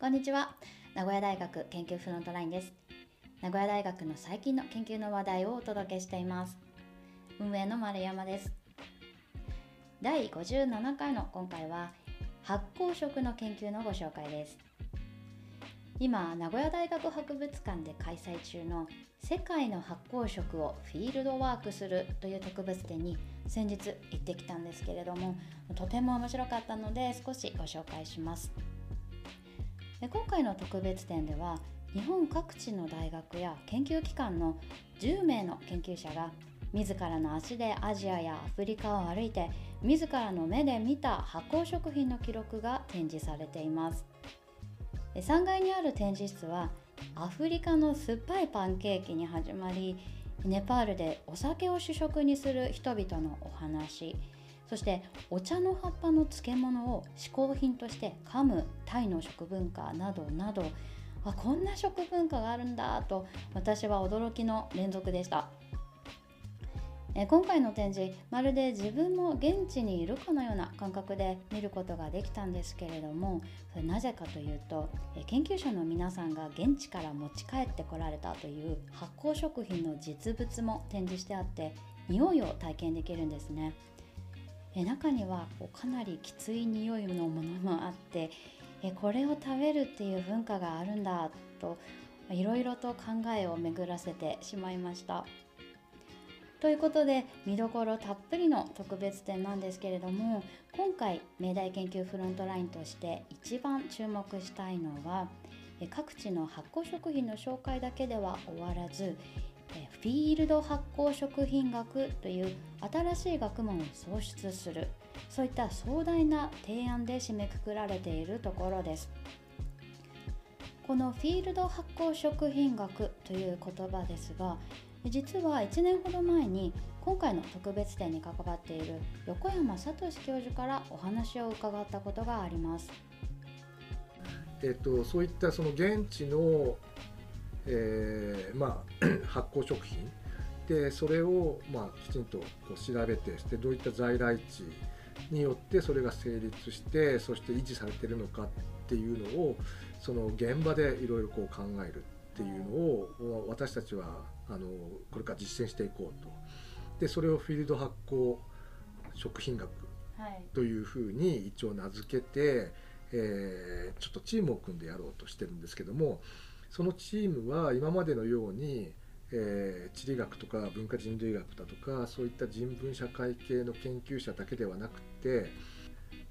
こんにちは。名古屋大学研究フロントラインです。名古屋大学の最近の研究の話題をお届けしています。運営の丸山です。第57回の今回は発酵食の研究のご紹介です。今名古屋大学博物館で開催中の世界の発酵食をフィールドワークするという特別展に先日行ってきたんですけれどもとても面白かったので少しご紹介します。で今回の特別展では日本各地の大学や研究機関の10名の研究者が自らの足でアジアやアフリカを歩いて自らの目で見た発酵食品の記録が展示されています。3階にある展示室はアフリカの酸っぱいパンケーキに始まりネパールでお酒を主食にする人々のお話。そしてお茶の葉っぱの漬物を嗜好品として噛むタイの食文化などなどあこんな食文化があるんだと私は驚きの連続でしたえ今回の展示まるで自分も現地にいるかのような感覚で見ることができたんですけれどもれなぜかというと研究者の皆さんが現地から持ち帰ってこられたという発酵食品の実物も展示してあって匂いを体験できるんですね。え中にはこうかなりきつい匂いのものもあってえこれを食べるっていう文化があるんだといろいろと考えを巡らせてしまいました。ということで見どころたっぷりの特別展なんですけれども今回明大研究フロントラインとして一番注目したいのは各地の発酵食品の紹介だけでは終わらずフィールド発酵食品学という新しい学問を創出するそういった壮大な提案で締めくくられているところですこのフィールド発酵食品学という言葉ですが実は1年ほど前に今回の特別展に関わっている横山聡教授からお話を伺ったことがあります。えっと、そういったその現地のえー、まあ、発酵食品。でそれを、まあ、きちんとこう調べてでどういった在来地によってそれが成立してそして維持されてるのかっていうのをその現場でいろいろこう考えるっていうのを私たちはあのこれから実践していこうと。でそれをフィールド発酵食品学というふうに一応名付けて、えー、ちょっとチームを組んでやろうとしてるんですけどもそのチームは今までのように、えー、地理学とか文化人類学だとかそういった人文社会系の研究者だけではなくて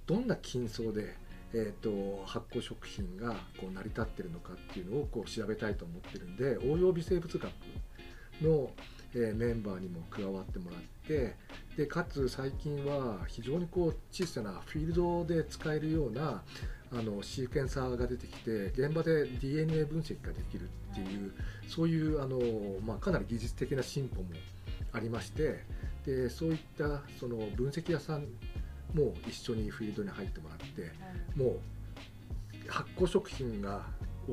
どんな金層で、えーと、発酵食品がこう成り立ってるのかっていうのをこう調べたいと思ってるんで応用微生物学の、えー、メンバーにも加わってもらってでかつ最近は非常にこう小さなフィールドで使えるようなあのシーケンサーが出てきて現場で DNA 分析ができるっていうそういうあの、まあ、かなり技術的な進歩もありましてでそういったその分析屋さんも一緒にフィールドに入ってもらってもう発酵食品が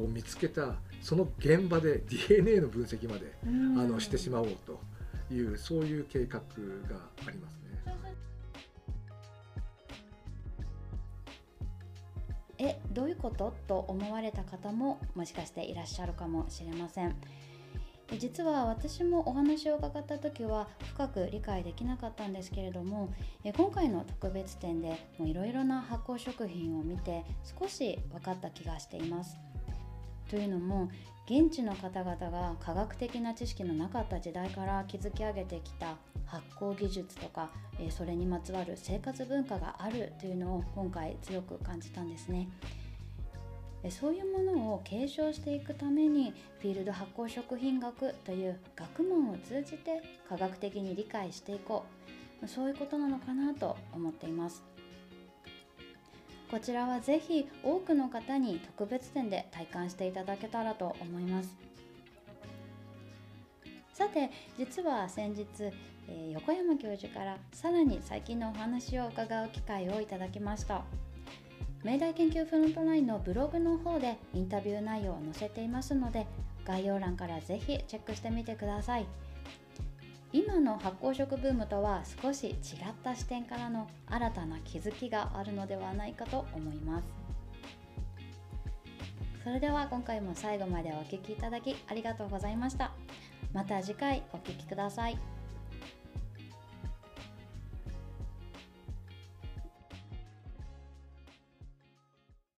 を見つけたその現場で DNA の分析まであのしてしまおうというそういう計画があります。えどういうこと？と思われた方ももしかしていらっしゃるかもしれません。実は私もお話を伺った時は深く理解できなかったんですけれども今回の特別展でいろいろな発酵食品を見て少し分かった気がしていますというのも現地の方々が科学的な知識のなかった時代から築き上げてきた発酵技術とかそれにまつわる生活文化があるというのを今回強く感じたんですね。そういうものを継承していくためにフィールド発酵食品学という学問を通じて科学的に理解していこうそういうことなのかなと思っています。こちらはぜひ多くの方に特別展で体感していただけたらと思います。さて実は先日、え、横山教授からさらに最近のお話を伺う機会をいただきました。明大研究フロントラインのブログの方でインタビュー内容を載せていますので概要欄からぜひチェックしてみてください。今の発酵食ブームとは少し違った視点からの新たな気づきがあるのではないかと思います。それでは今回も最後までお聴きいただきありがとうございました。また次回お聴きください。